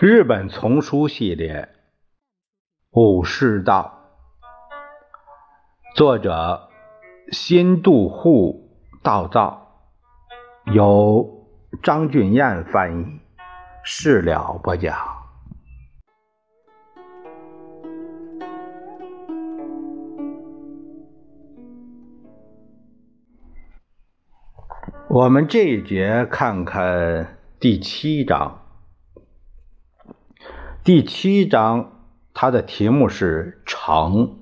日本丛书系列《武士道》，作者新渡户道造，由张俊彦翻译，事了不讲。我们这一节看看第七章。第七章，它的题目是“诚”，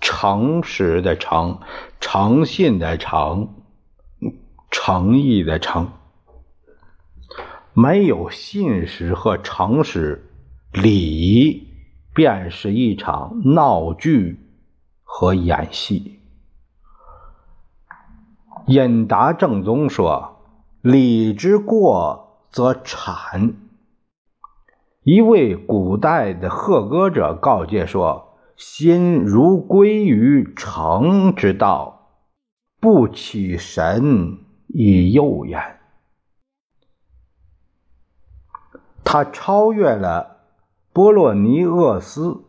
诚实的诚，诚信的诚，诚意的诚。没有信实和诚实，礼仪便是一场闹剧和演戏。引达正宗说：“礼之过则谄。”一位古代的贺歌者告诫说：“心如归于诚之道，不起神以诱焉。”他超越了波洛尼厄斯。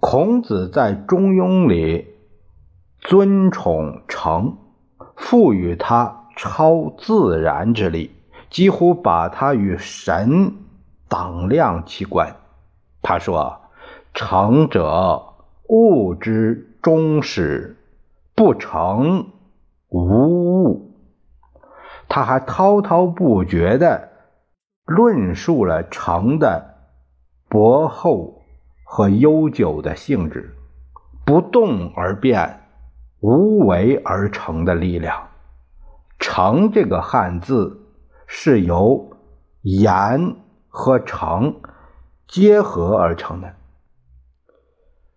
孔子在《中庸》里尊崇诚，赋予他超自然之力。几乎把他与神等量齐观。他说：“成者物之终始，不成无物。”他还滔滔不绝地论述了成的博厚和悠久的性质，不动而变，无为而成的力量。成这个汉字。是由言和诚结合而成的，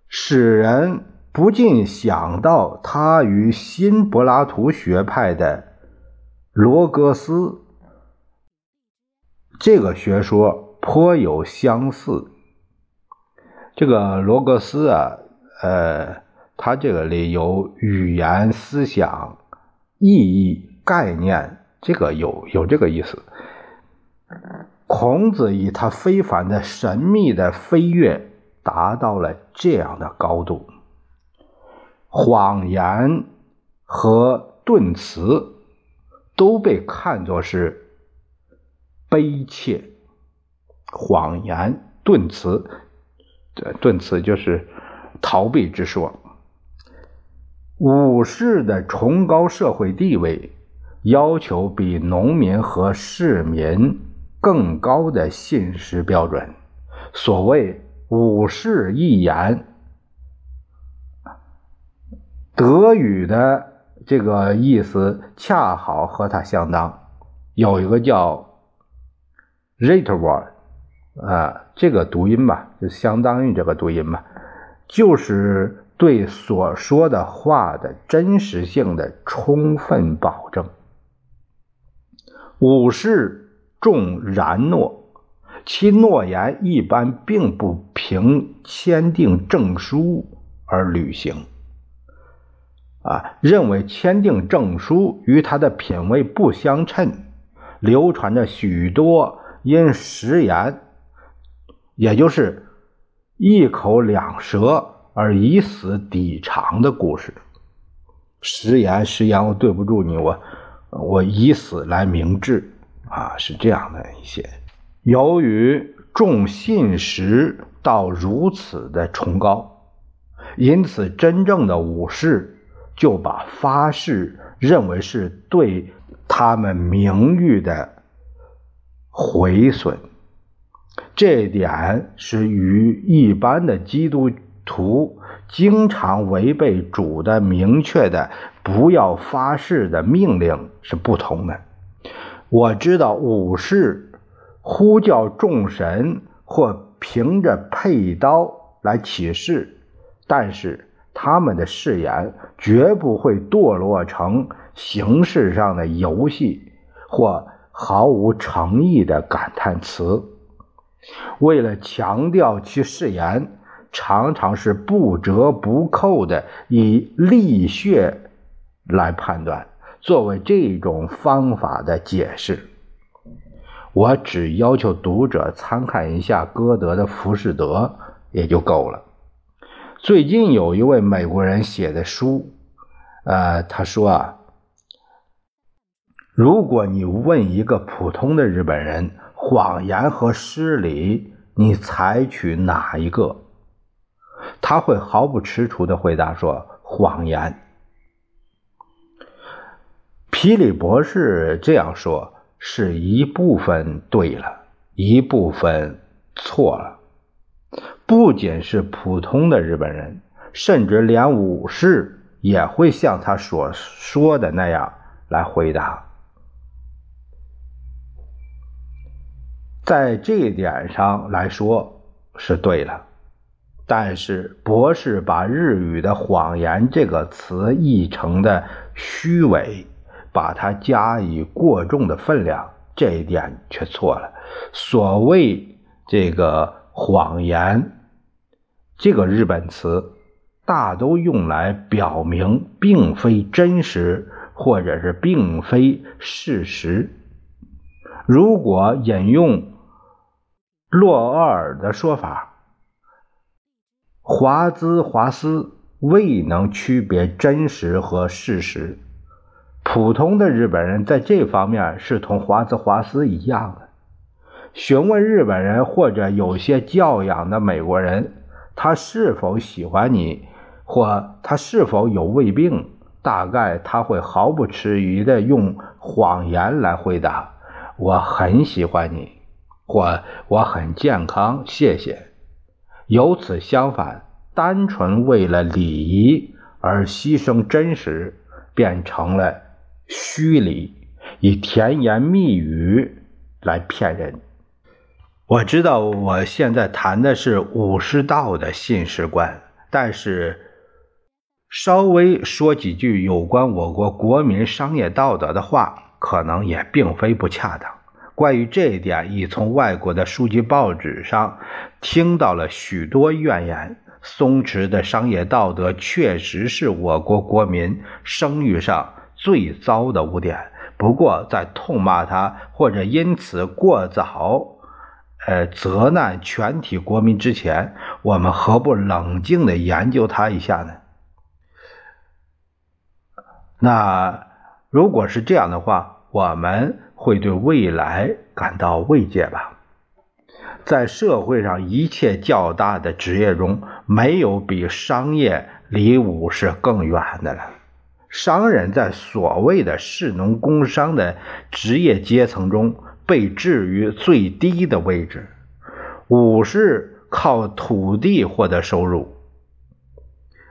使人不禁想到他与新柏拉图学派的罗格斯这个学说颇有相似。这个罗格斯啊，呃，他这个里有语言、思想、意义、概念。这个有有这个意思。孔子以他非凡的神秘的飞跃，达到了这样的高度。谎言和顿词都被看作是悲切。谎言、顿词，顿词就是逃避之说。武士的崇高社会地位。要求比农民和市民更高的信实标准。所谓“五世一言”，德语的这个意思恰好和它相当。有一个叫 r i t w o r d 啊，这个读音吧，就相当于这个读音吧，就是对所说的话的真实性的充分保证。武士重然诺，其诺言一般并不凭签订证书而履行。啊，认为签订证书与他的品味不相称，流传着许多因食言，也就是一口两舌而以死抵偿的故事。食言，食言，我对不住你，我。我以死来明志，啊，是这样的一些。由于重信实到如此的崇高，因此真正的武士就把发誓认为是对他们名誉的毁损。这点是与一般的基督徒经常违背主的明确的。不要发誓的命令是不同的。我知道武士呼叫众神或凭着佩刀来起誓，但是他们的誓言绝不会堕落成形式上的游戏或毫无诚意的感叹词。为了强调其誓言，常常是不折不扣的以力血。来判断，作为这种方法的解释，我只要求读者参看一下歌德的《浮士德》也就够了。最近有一位美国人写的书，呃，他说啊，如果你问一个普通的日本人，谎言和失礼，你采取哪一个？他会毫不迟蹰的回答说：“谎言。”皮里博士这样说，是一部分对了，一部分错了。不仅是普通的日本人，甚至连武士也会像他所说的那样来回答。在这一点上来说是对了。但是，博士把日语的“谎言”这个词译成的虚伪，把它加以过重的分量，这一点却错了。所谓这个“谎言”这个日本词，大都用来表明并非真实，或者是并非事实。如果引用洛厄尔的说法。华兹华斯未能区别真实和事实。普通的日本人在这方面是同华兹华斯一样的。询问日本人或者有些教养的美国人，他是否喜欢你，或他是否有胃病，大概他会毫不迟疑地用谎言来回答：“我很喜欢你，或我很健康，谢谢。”由此相反，单纯为了礼仪而牺牲真实，变成了虚礼，以甜言蜜语来骗人。我知道我现在谈的是武士道的信史观，但是稍微说几句有关我国国民商业道德的话，可能也并非不恰当。关于这一点，已从外国的书籍、报纸上听到了许多怨言。松弛的商业道德确实是我国国民声誉上最糟的污点。不过，在痛骂他或者因此过早，呃，责难全体国民之前，我们何不冷静地研究他一下呢？那如果是这样的话，我们。会对未来感到慰藉吧。在社会上一切较大的职业中，没有比商业离武士更远的了。商人在所谓的士农工商的职业阶层中被置于最低的位置，武士靠土地获得收入，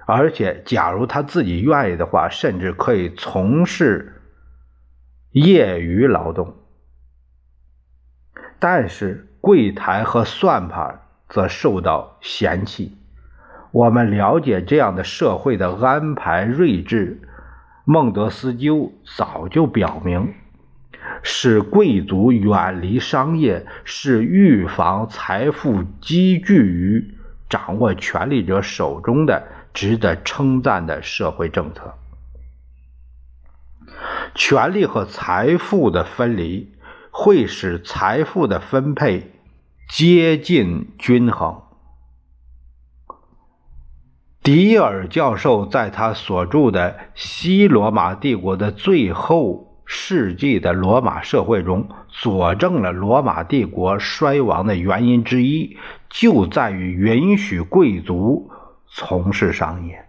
而且假如他自己愿意的话，甚至可以从事。业余劳动，但是柜台和算盘则受到嫌弃。我们了解这样的社会的安排睿智。孟德斯鸠早就表明，使贵族远离商业，是预防财富积聚于掌握权力者手中的值得称赞的社会政策。权力和财富的分离会使财富的分配接近均衡。迪尔教授在他所著的《西罗马帝国的最后世纪的罗马社会》中，佐证了罗马帝国衰亡的原因之一，就在于允许贵族从事商业。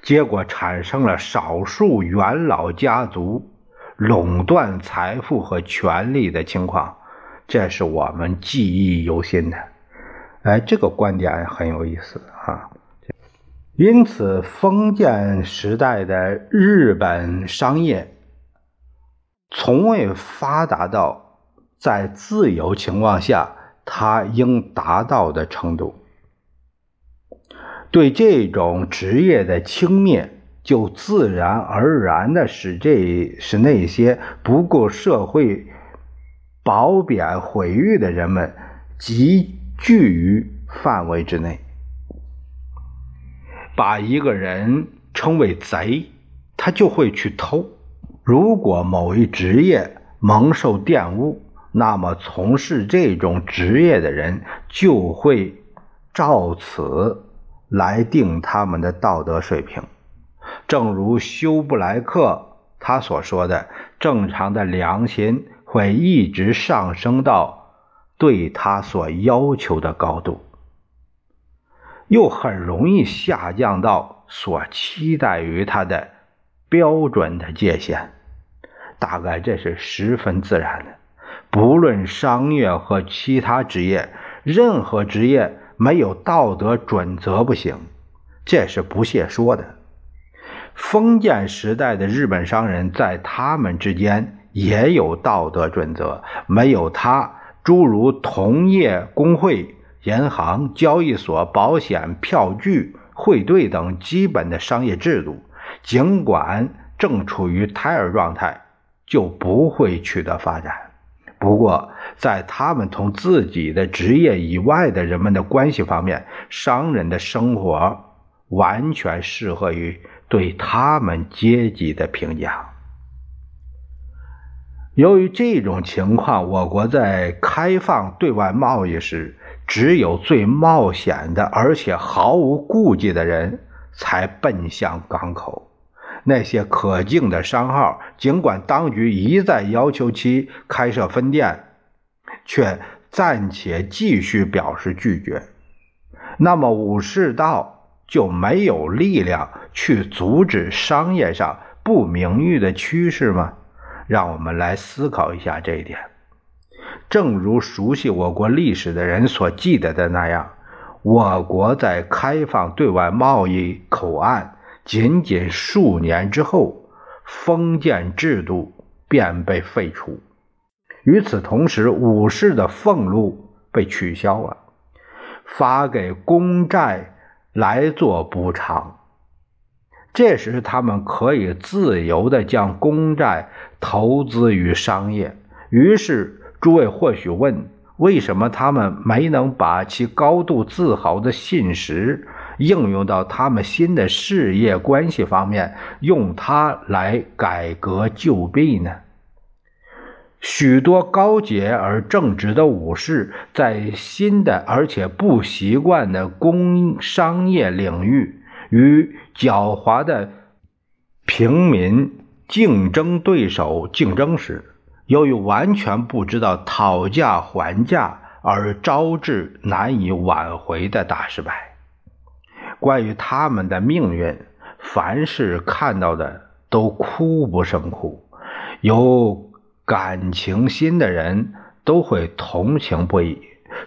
结果产生了少数元老家族垄断财富和权力的情况，这是我们记忆犹新的。哎，这个观点很有意思啊。因此，封建时代的日本商业从未发达到在自由情况下它应达到的程度。对这种职业的轻蔑，就自然而然的使这使那些不顾社会褒贬毁誉的人们集聚于范围之内。把一个人称为贼，他就会去偷。如果某一职业蒙受玷污，那么从事这种职业的人就会照此来定他们的道德水平。正如休布莱克他所说的，正常的良心会一直上升到对他所要求的高度，又很容易下降到所期待于他的标准的界限。大概这是十分自然的。不论商业和其他职业，任何职业没有道德准则不行，这是不屑说的。封建时代的日本商人，在他们之间也有道德准则，没有他，诸如同业工会、银行、交易所、保险、票据汇兑等基本的商业制度，尽管正处于胎儿状态，就不会取得发展。不过，在他们同自己的职业以外的人们的关系方面，商人的生活完全适合于对他们阶级的评价。由于这种情况，我国在开放对外贸易时，只有最冒险的而且毫无顾忌的人才奔向港口。那些可敬的商号，尽管当局一再要求其开设分店，却暂且继续表示拒绝。那么武士道就没有力量去阻止商业上不名誉的趋势吗？让我们来思考一下这一点。正如熟悉我国历史的人所记得的那样，我国在开放对外贸易口岸。仅仅数年之后，封建制度便被废除。与此同时，武士的俸禄被取消了，发给公债来做补偿。这时，他们可以自由地将公债投资于商业。于是，诸位或许问：为什么他们没能把其高度自豪的信实？应用到他们新的事业关系方面，用它来改革旧弊呢？许多高洁而正直的武士，在新的而且不习惯的工商业领域，与狡猾的平民竞争对手竞争时，由于完全不知道讨价还价，而招致难以挽回的大失败。关于他们的命运，凡是看到的都哭不胜哭。有感情心的人都会同情不已。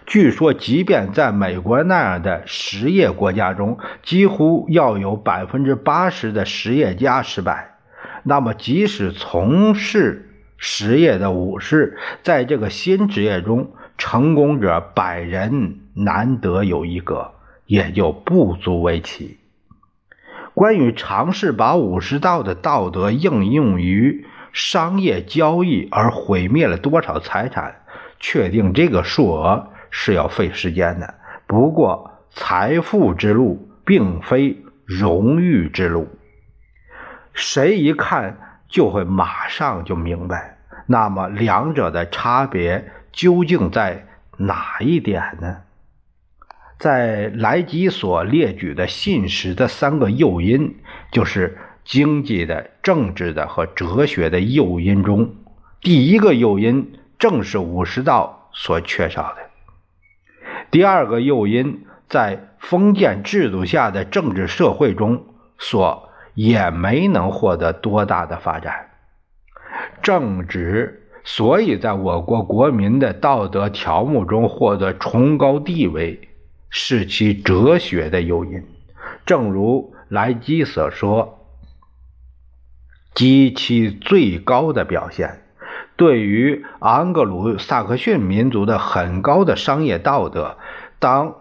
据说，即便在美国那样的实业国家中，几乎要有百分之八十的实业家失败。那么，即使从事实业的武士，在这个新职业中，成功者百人难得有一个。也就不足为奇。关于尝试把武士道的道德应用于商业交易而毁灭了多少财产，确定这个数额是要费时间的。不过，财富之路并非荣誉之路，谁一看就会马上就明白。那么，两者的差别究竟在哪一点呢？在莱吉所列举的信实的三个诱因，就是经济的、政治的和哲学的诱因中，第一个诱因正是武士道所缺少的。第二个诱因在封建制度下的政治社会中所也没能获得多大的发展。正直所以在我国国民的道德条目中获得崇高地位。是其哲学的诱因，正如莱基所说，及其最高的表现，对于昂格鲁萨克逊民族的很高的商业道德，当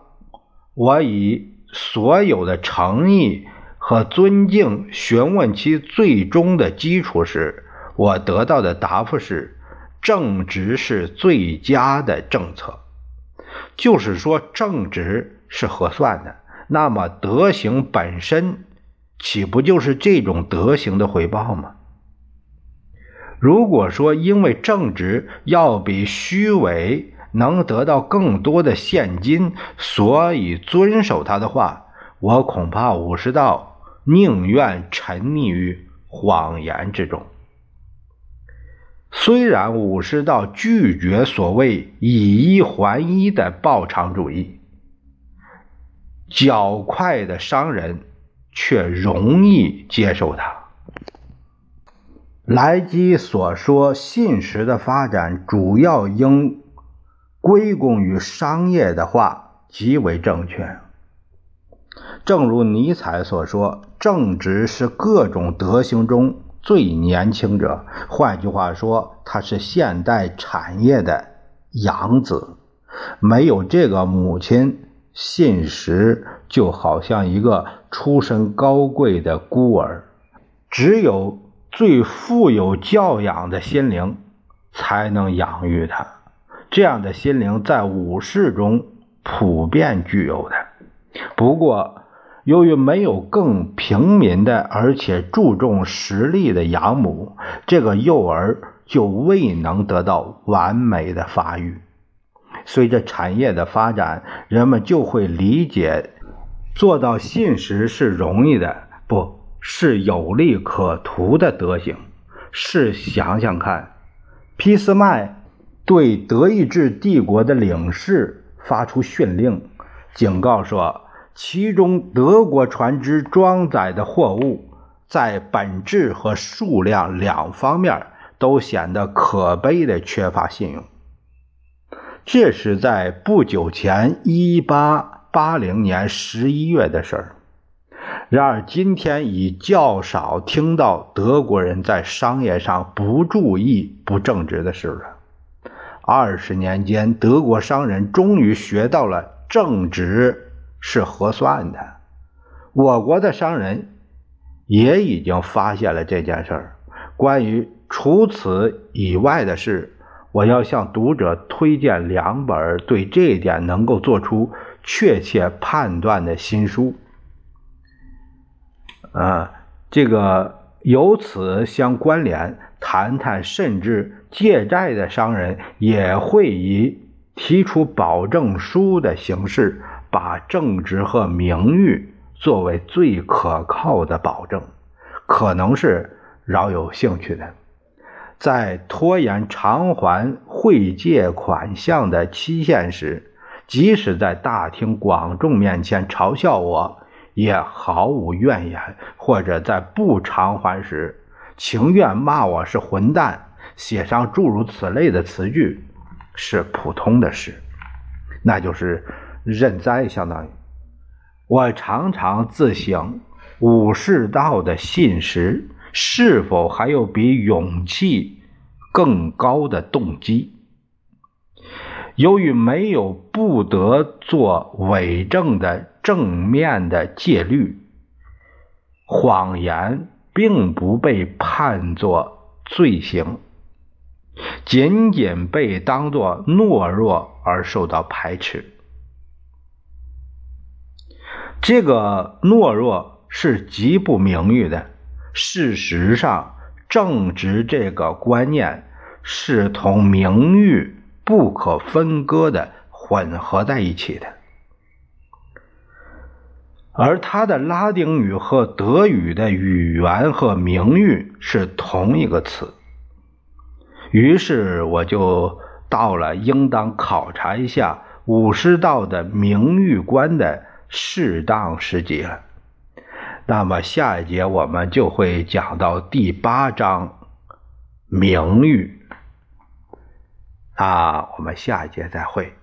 我以所有的诚意和尊敬询问其最终的基础时，我得到的答复是：正直是最佳的政策。就是说，正直是合算的，那么德行本身岂不就是这种德行的回报吗？如果说因为正直要比虚伪能得到更多的现金，所以遵守他的话，我恐怕武士道宁愿沉溺于谎言之中。虽然武士道拒绝所谓以一还一的报偿主义，较快的商人却容易接受它。莱基所说信实的发展主要应归功于商业的话极为正确。正如尼采所说，正直是各种德行中最年轻者。换句话说，他是现代产业的养子。没有这个母亲，信实就好像一个出身高贵的孤儿。只有。最富有教养的心灵才能养育他，这样的心灵在武士中普遍具有的。不过，由于没有更平民的，而且注重实力的养母，这个幼儿就未能得到完美的发育。随着产业的发展，人们就会理解，做到信实是容易的，不。是有利可图的德行。试想想看，俾斯麦对德意志帝国的领事发出训令，警告说，其中德国船只装载的货物在本质和数量两方面都显得可悲的缺乏信用。这是在不久前，一八八零年十一月的事儿。然而，今天已较少听到德国人在商业上不注意、不正直的事了。二十年间，德国商人终于学到了正直是合算的。我国的商人也已经发现了这件事儿。关于除此以外的事，我要向读者推荐两本对这一点能够做出确切判断的新书。啊，这个由此相关联，谈谈甚至借债的商人也会以提出保证书的形式，把正直和名誉作为最可靠的保证，可能是饶有兴趣的。在拖延偿还汇借款项的期限时，即使在大庭广众面前嘲笑我。也毫无怨言，或者在不偿还时，情愿骂我是混蛋，写上诸如此类的词句，是普通的事，那就是认栽。相当于我常常自省，武士道的信实是否还有比勇气更高的动机？由于没有不得做伪证的。正面的戒律，谎言并不被判作罪行，仅仅被当作懦弱而受到排斥。这个懦弱是极不名誉的。事实上，正直这个观念是同名誉不可分割的混合在一起的。而它的拉丁语和德语的语言和名誉是同一个词，于是我就到了应当考察一下武士道的名誉观的适当时节。那么下一节我们就会讲到第八章名誉啊，我们下一节再会。